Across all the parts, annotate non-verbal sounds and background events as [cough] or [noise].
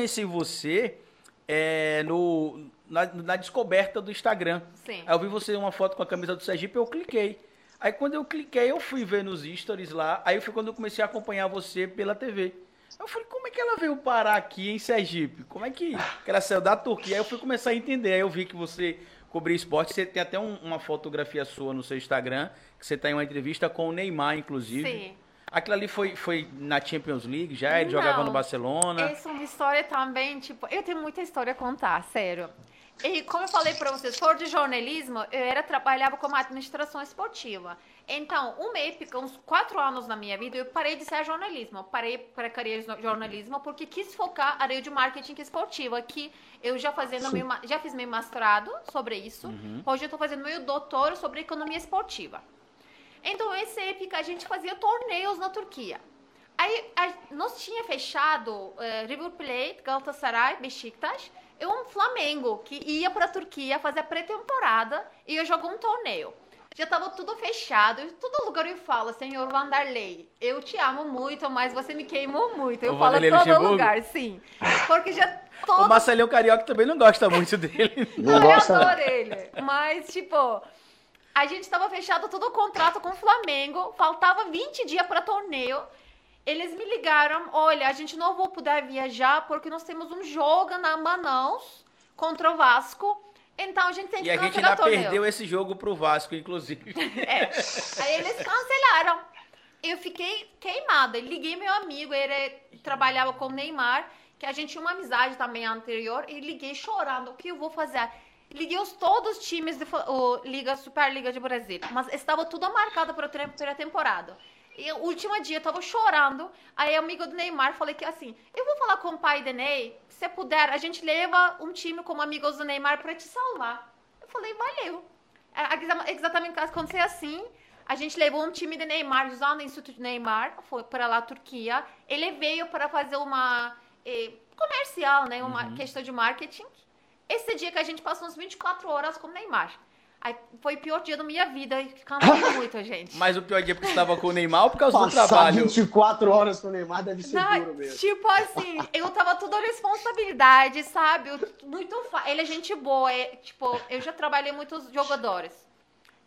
conheci você é, no, na, na, descoberta do Instagram. Sim. Aí eu vi você uma foto com a camisa do Sergipe eu cliquei. Aí quando eu cliquei, eu fui ver nos stories lá. Aí foi quando eu comecei a acompanhar você pela TV. Eu falei, como é que ela veio parar aqui em Sergipe? Como é que, [laughs] que ela saiu da Turquia? Aí eu fui começar a entender. Aí eu vi que você cobria esporte. Você tem até um, uma fotografia sua no seu Instagram, que você está em uma entrevista com o Neymar, inclusive. Sim. Aquilo ali foi, foi na Champions League já? Ele Não, jogava no Barcelona? Essa é uma história também, tipo, eu tenho muita história a contar, sério. E como eu falei para vocês, for de jornalismo, eu era trabalhava como administração esportiva. Então, uma época, uns quatro anos na minha vida, eu parei de ser jornalismo. Parei para carreira de jornalismo porque quis focar a área de marketing esportiva, que eu já fazendo meu, já fiz meu mestrado sobre isso. Uhum. Hoje eu estou fazendo meu doutor sobre economia esportiva. Então, essa época a gente fazia torneios na Turquia. Aí, a, nós tinha fechado uh, River Plate, Galatasaray, Besiktas e um Flamengo que ia para a Turquia fazer a pré-temporada e ia jogar um torneio. Já estava tudo fechado. Todo lugar eu falo, senhor Vanderlei, eu te amo muito, mas você me queimou muito. Eu o falo em todo lugar, sim. Porque já todo... [laughs] O Marcelinho Carioca também não gosta muito dele. Não, não gosta. Eu adoro ele. Mas, tipo, a gente estava fechado todo o contrato com o Flamengo, faltava 20 dias para torneio. Eles me ligaram, olha, a gente não vai poder viajar porque nós temos um jogo na Manaus contra o Vasco. Então a gente tem que E a gente ainda perdeu esse jogo pro Vasco, inclusive. [laughs] É. Aí eles cancelaram. Eu fiquei queimada. Liguei meu amigo, ele trabalhava com o Neymar, que a gente tinha uma amizade também anterior, e liguei chorando. O que eu vou fazer? Liguei os todos os times da Liga Superliga de Brasil, mas estava tudo marcado para a temporada. E o último dia eu tava chorando. Aí, amigo do Neymar, falei que assim: eu vou falar com o pai do Ney. Se puder, a gente leva um time como amigos do Neymar para te salvar. Eu falei: valeu. É, exatamente aconteceu assim. A gente levou um time de Neymar, usando o Instituto Neymar, foi para lá, Turquia. Ele veio para fazer uma eh, comercial, né? Uma uhum. questão de marketing. Esse dia que a gente passou uns 24 horas com o Neymar. Aí foi o pior dia da minha vida, cansei [laughs] muito, gente. Mas o pior dia porque estava com o Neymar ou por causa Passar do trabalho? 24 horas com o Neymar deve ser Não, duro mesmo. Tipo assim, eu tava toda responsabilidade, sabe? muito Ele é gente boa, é, tipo, eu já trabalhei muitos jogadores.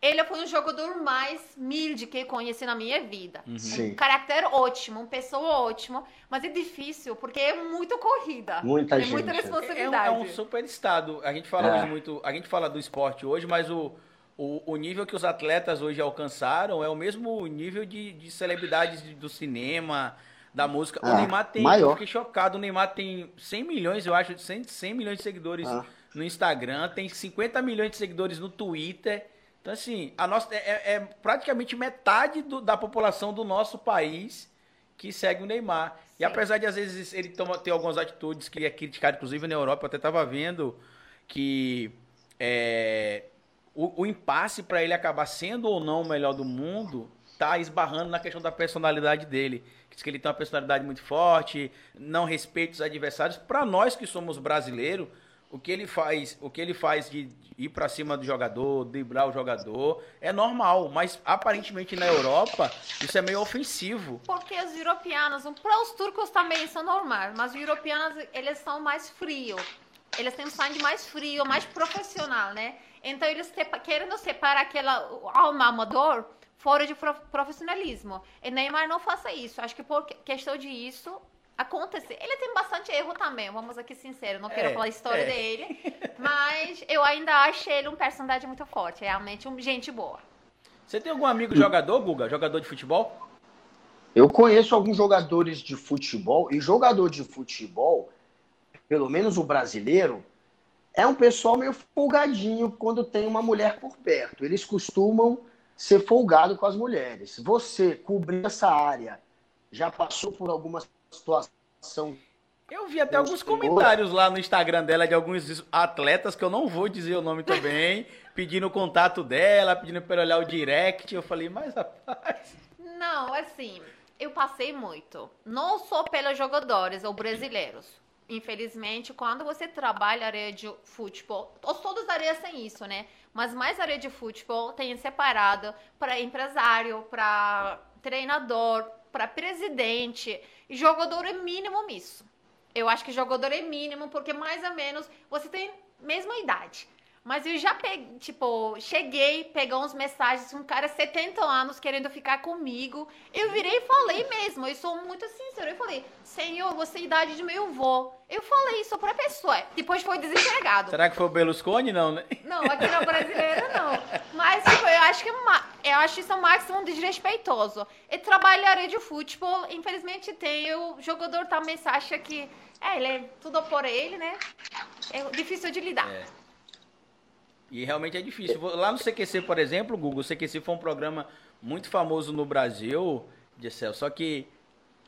Ele foi um jogador mais humilde que eu conheci na minha vida. Uhum. Um caráter ótimo, uma pessoa ótima, mas é difícil porque é muito corrida. Muita é gente. muita responsabilidade. É, um, é um super estado. A gente fala é. muito, a gente fala do esporte hoje, mas o, o, o, nível que os atletas hoje alcançaram é o mesmo nível de, de celebridades do cinema, da música. o é, Neymar tem, maior. eu fiquei chocado, o Neymar tem 100 milhões, eu acho, 100, 100 milhões de seguidores ah. no Instagram, tem 50 milhões de seguidores no Twitter. Então, assim, a nossa, é, é, é praticamente metade do, da população do nosso país que segue o Neymar. Sim. E apesar de, às vezes, ele toma, ter algumas atitudes que é criticado, inclusive na Europa, eu até estava vendo que é, o, o impasse para ele acabar sendo ou não o melhor do mundo tá esbarrando na questão da personalidade dele. Diz que ele tem uma personalidade muito forte, não respeita os adversários. Para nós que somos brasileiros, o que ele faz, o que ele faz de ir para cima do jogador, driblar o jogador, é normal, mas aparentemente na Europa isso é meio ofensivo. Porque os europeus, para os turcos também são normais, mas os europeus eles são mais frios. Eles têm um sangue mais frio, mais profissional, né? Então eles querendo separar aquela alma amador fora de profissionalismo. E Neymar não faça isso. Acho que por questão de isso, acontecer. Ele tem bastante erro também, vamos aqui sincero, não quero é, falar a história é. dele, [laughs] mas eu ainda acho ele um personagem muito forte, realmente um gente boa. Você tem algum amigo jogador, Guga? Jogador de futebol? Eu conheço alguns jogadores de futebol, e jogador de futebol, pelo menos o brasileiro, é um pessoal meio folgadinho quando tem uma mulher por perto. Eles costumam ser folgado com as mulheres. Você cobrir essa área, já passou por algumas situação. Eu vi até alguns comentários lá no Instagram dela de alguns atletas que eu não vou dizer o nome também, [laughs] pedindo o contato dela, pedindo para olhar o direct. Eu falei, mas rapaz. Não, assim, eu passei muito. Não só pelos jogadores ou brasileiros. Infelizmente, quando você trabalha área de futebol, todos áreas têm isso, né? Mas mais área de futebol tem separado para empresário, para treinador, para presidente. Jogador é mínimo isso. Eu acho que jogador é mínimo, porque mais ou menos você tem mesma idade. Mas eu já peguei, tipo, cheguei, pegar uns mensagens, um cara 70 anos querendo ficar comigo. Eu virei e falei mesmo, eu sou muito sincero. Eu falei, senhor, você é a idade de meu avô. Eu falei isso pra pessoa. Depois foi desempregado. Será que foi o Berlusconi, não, né? Não, aqui no brasileiro não. Mas tipo, eu acho que é eu acho isso o máximo desrespeitoso. E trabalharia de futebol, infelizmente tem. O jogador também acha que. É, ele é tudo por ele, né? É difícil de lidar. É. E realmente é difícil. Lá no CQC, por exemplo, Google, o CQC foi um programa muito famoso no Brasil, Gessel, só que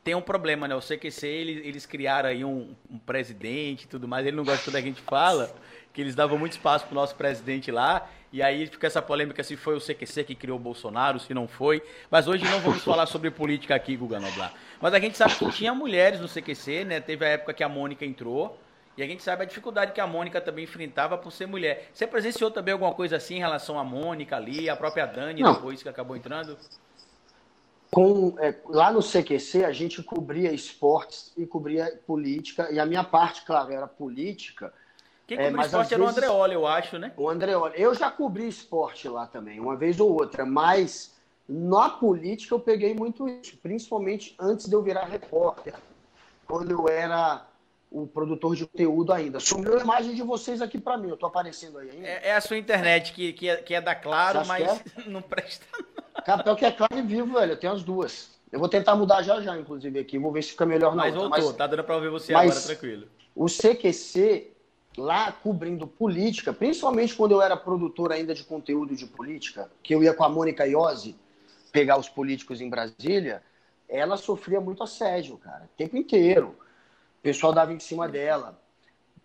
tem um problema, né? O CQC, eles, eles criaram aí um, um presidente e tudo mais, ele não gosta quando a gente fala, que eles davam muito espaço pro nosso presidente lá, e aí fica essa polêmica se foi o CQC que criou o Bolsonaro, se não foi. Mas hoje não vamos falar sobre política aqui, Guga Noblar. Mas a gente sabe que tinha mulheres no CQC, né? Teve a época que a Mônica entrou, e a gente sabe a dificuldade que a Mônica também enfrentava por ser mulher. Você presenciou também alguma coisa assim em relação à Mônica ali, a própria Dani Não. depois que acabou entrando? Com, é, lá no CQC a gente cobria esportes e cobria política, e a minha parte, claro, era política. Quem é, cobria esporte era vezes, o Andreoli, eu acho, né? O Andreoli. Eu já cobri esporte lá também, uma vez ou outra, mas na política eu peguei muito isso, principalmente antes de eu virar repórter. Quando eu era o produtor de conteúdo ainda. Sumiu a imagem de vocês aqui para mim, eu tô aparecendo aí ainda. É, é, a sua internet que, que, é, que é da Claro, mas é? [laughs] não presta. Capel que é claro e vivo, velho, eu tenho as duas. Eu vou tentar mudar já já, inclusive, aqui, vou ver se fica melhor na Mas outra. voltou, mas, tá dando para ouvir você agora, tranquilo. O CQC, lá cobrindo política, principalmente quando eu era produtor ainda de conteúdo de política, que eu ia com a Mônica Iose pegar os políticos em Brasília, ela sofria muito assédio, cara, o tempo inteiro o pessoal dava em cima dela.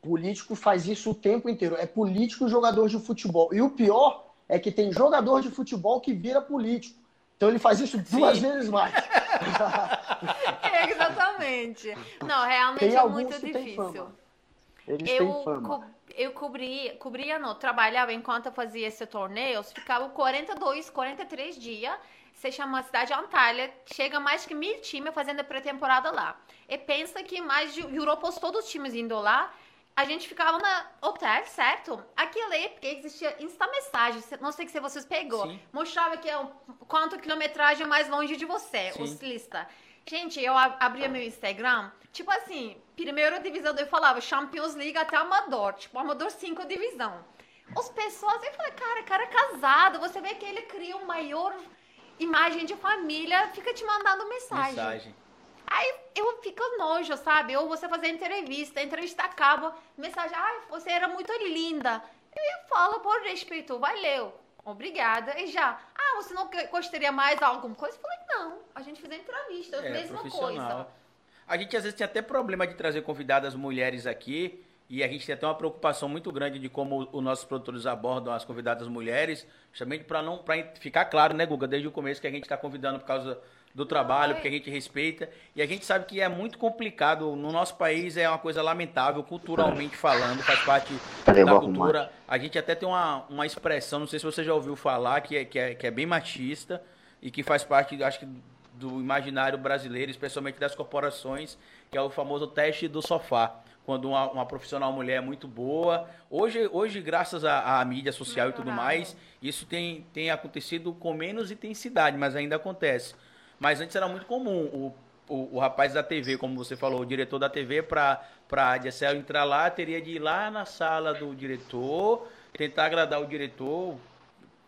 Político faz isso o tempo inteiro. É político jogador de futebol. E o pior é que tem jogador de futebol que vira político. Então ele faz isso duas Sim. vezes mais. [laughs] é, exatamente. Não, realmente é muito difícil. Eles eu, têm fama. Co eu cobri, cobria, não, trabalhava enquanto eu fazia esse torneio, ficava 42, 43 dias se chama Cidade Antalya, chega mais que mil times fazendo a pré-temporada lá. E pensa que mais de Europa, todos os times indo lá, a gente ficava no hotel, certo? Aquilo aí, porque existia insta-mensagem, não sei se vocês pegou, Sim. mostrava que é um, quanto quilometragem mais longe de você, Sim. os lista. Gente, eu abria meu Instagram, tipo assim, primeira divisão, eu falava Champions League até Amador, tipo Amador 5 divisão. As pessoas, eu falei, cara, cara casado, você vê que ele cria um maior imagem de família, fica te mandando mensagem. Mensagem. Aí eu fico nojo, sabe? Ou você fazer entrevista, a entrevista acaba, mensagem, ai, ah, você era muito linda. Eu falo por respeito, valeu, obrigada. E já, ah, você não gostaria mais de alguma coisa? Eu falei, não, a gente fez a entrevista, é, mesma coisa. A gente às vezes tem até problema de trazer convidadas mulheres aqui, e a gente tem até uma preocupação muito grande de como os nossos produtores abordam as convidadas mulheres, justamente para não para ficar claro, né, Guga, desde o começo que a gente está convidando por causa do trabalho, porque a gente respeita. E a gente sabe que é muito complicado. No nosso país é uma coisa lamentável, culturalmente falando, faz parte da cultura. A gente até tem uma, uma expressão, não sei se você já ouviu falar, que é, que, é, que é bem machista e que faz parte, acho que, do imaginário brasileiro, especialmente das corporações, que é o famoso teste do sofá quando uma, uma, profissional mulher é muito boa. Hoje, hoje graças à, à mídia social e tudo mais, isso tem, tem acontecido com menos intensidade, mas ainda acontece. Mas antes era muito comum o, o, o rapaz da TV, como você falou, o diretor da TV, para a ADSL entrar lá, teria de ir lá na sala do diretor, tentar agradar o diretor,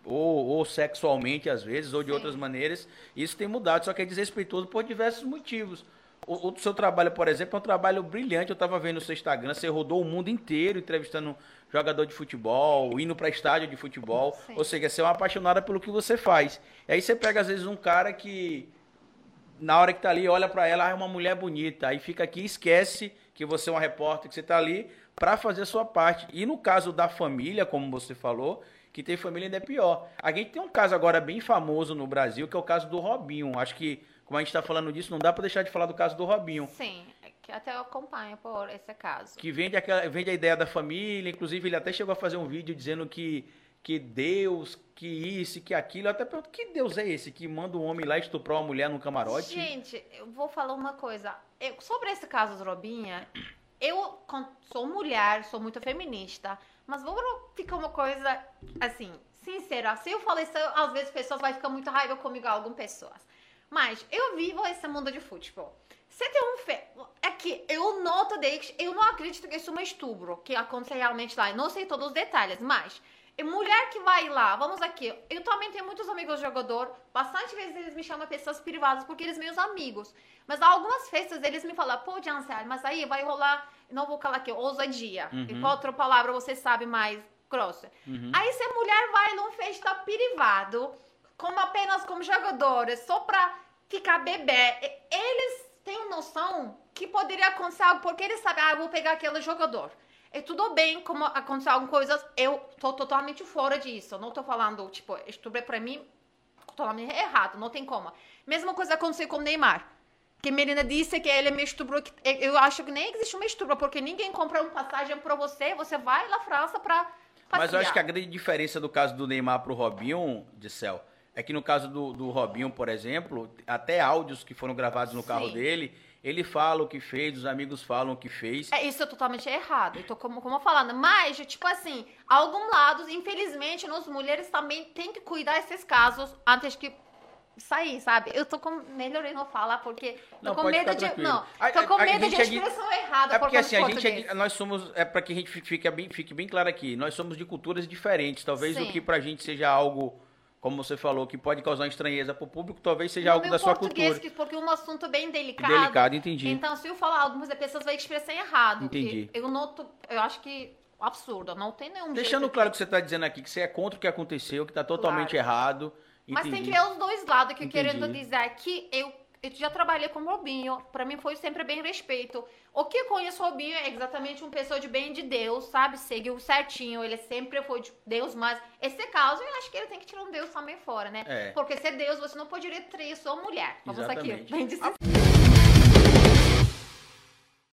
ou, ou, sexualmente às vezes, ou de Sim. outras maneiras. Isso tem mudado, só que é desrespeitoso por diversos motivos. O, o seu trabalho, por exemplo, é um trabalho brilhante. Eu estava vendo no seu Instagram, você rodou o mundo inteiro entrevistando jogador de futebol, indo para estádio de futebol. Sim. Ou seja, você é uma apaixonada pelo que você faz. E aí você pega, às vezes, um cara que, na hora que tá ali, olha para ela, ah, é uma mulher bonita. Aí fica aqui esquece que você é uma repórter, que você tá ali para fazer a sua parte. E no caso da família, como você falou, que tem família ainda é pior. A gente tem um caso agora bem famoso no Brasil, que é o caso do Robinho. Acho que como a gente está falando disso, não dá para deixar de falar do caso do Robinho. Sim, que até eu acompanho por esse caso. Que vende, aquela, vende a ideia da família, inclusive ele até chegou a fazer um vídeo dizendo que, que Deus, que isso, que aquilo. Eu até pergunto, que Deus é esse que manda um homem lá estuprar uma mulher num camarote? Gente, eu vou falar uma coisa. Eu, sobre esse caso do Robinha, eu sou mulher, sou muito feminista, mas vou ficar uma coisa assim, sincera. Se eu falei isso, às vezes pessoas vão ficar muito raiva comigo, algumas pessoas. Mas eu vivo esse mundo de futebol. Você tem um fe... É que eu noto desde. Eu não acredito que isso é um estupro que acontece realmente lá. Eu não sei todos os detalhes, mas. É mulher que vai lá, vamos aqui. Eu também tenho muitos amigos jogador. Bastante vezes eles me chamam pessoas privadas porque eles são meus amigos. Mas algumas festas eles me falam, pô, Jansel, mas aí vai rolar. Não vou falar aqui, ousadia. Uhum. E qual outra palavra você sabe mais grossa? Uhum. Aí se a mulher vai numa festa privado, como apenas como jogadores, só pra ficar bebê, eles têm noção que poderia acontecer algo, porque eles sabem, ah, eu vou pegar aquele jogador. E tudo bem como acontecer alguma coisa, eu tô totalmente fora disso. Eu não tô falando, tipo, estupro pra mim totalmente errado, não tem como. Mesma coisa aconteceu com o Neymar. Que a menina disse que ele me estuprou. Eu acho que nem existe uma estupro, porque ninguém compra uma passagem pra você, você vai na França pra passear. Mas eu acho que a grande diferença do caso do Neymar pro Robinho, de céu, é que no caso do, do Robinho, por exemplo, até áudios que foram gravados no carro Sim. dele, ele fala o que fez, os amigos falam o que fez. É, isso é totalmente errado. Eu tô como, como falando. Mas, tipo assim, alguns lados, infelizmente, nós mulheres também tem que cuidar desses casos antes que sair, sabe? Eu tô com. Melhorei não falar, porque. Tô não, com medo de. Tranquilo. Não, tô com a, medo a de expressão errada. É porque assim, a gente é, nós somos. É para que a gente fique bem, fique bem claro aqui. Nós somos de culturas diferentes. Talvez Sim. o que pra gente seja algo como você falou, que pode causar estranheza para o público, talvez seja algo da sua cultura. Que, porque é um assunto bem delicado. Delicado, entendi. Então, se eu falar algumas pessoas vão expressar errado. Entendi. Eu noto, eu acho que absurdo, não tem nenhum Deixando claro que você está dizendo aqui que você é contra o que aconteceu, que está totalmente claro. errado. Entendi. Mas tem que ver os dois lados, que Entendi. querendo dizer que eu eu já trabalhei com o Robinho, para mim foi sempre bem respeito. O que eu conheço o Robinho é exatamente uma pessoa de bem de Deus, sabe? Seguiu certinho, ele sempre foi de Deus, mas esse caso eu acho que ele tem que tirar um Deus também fora, né? É. Porque ser Deus, você não poderia ter só mulher. Vamos exatamente. aqui, bem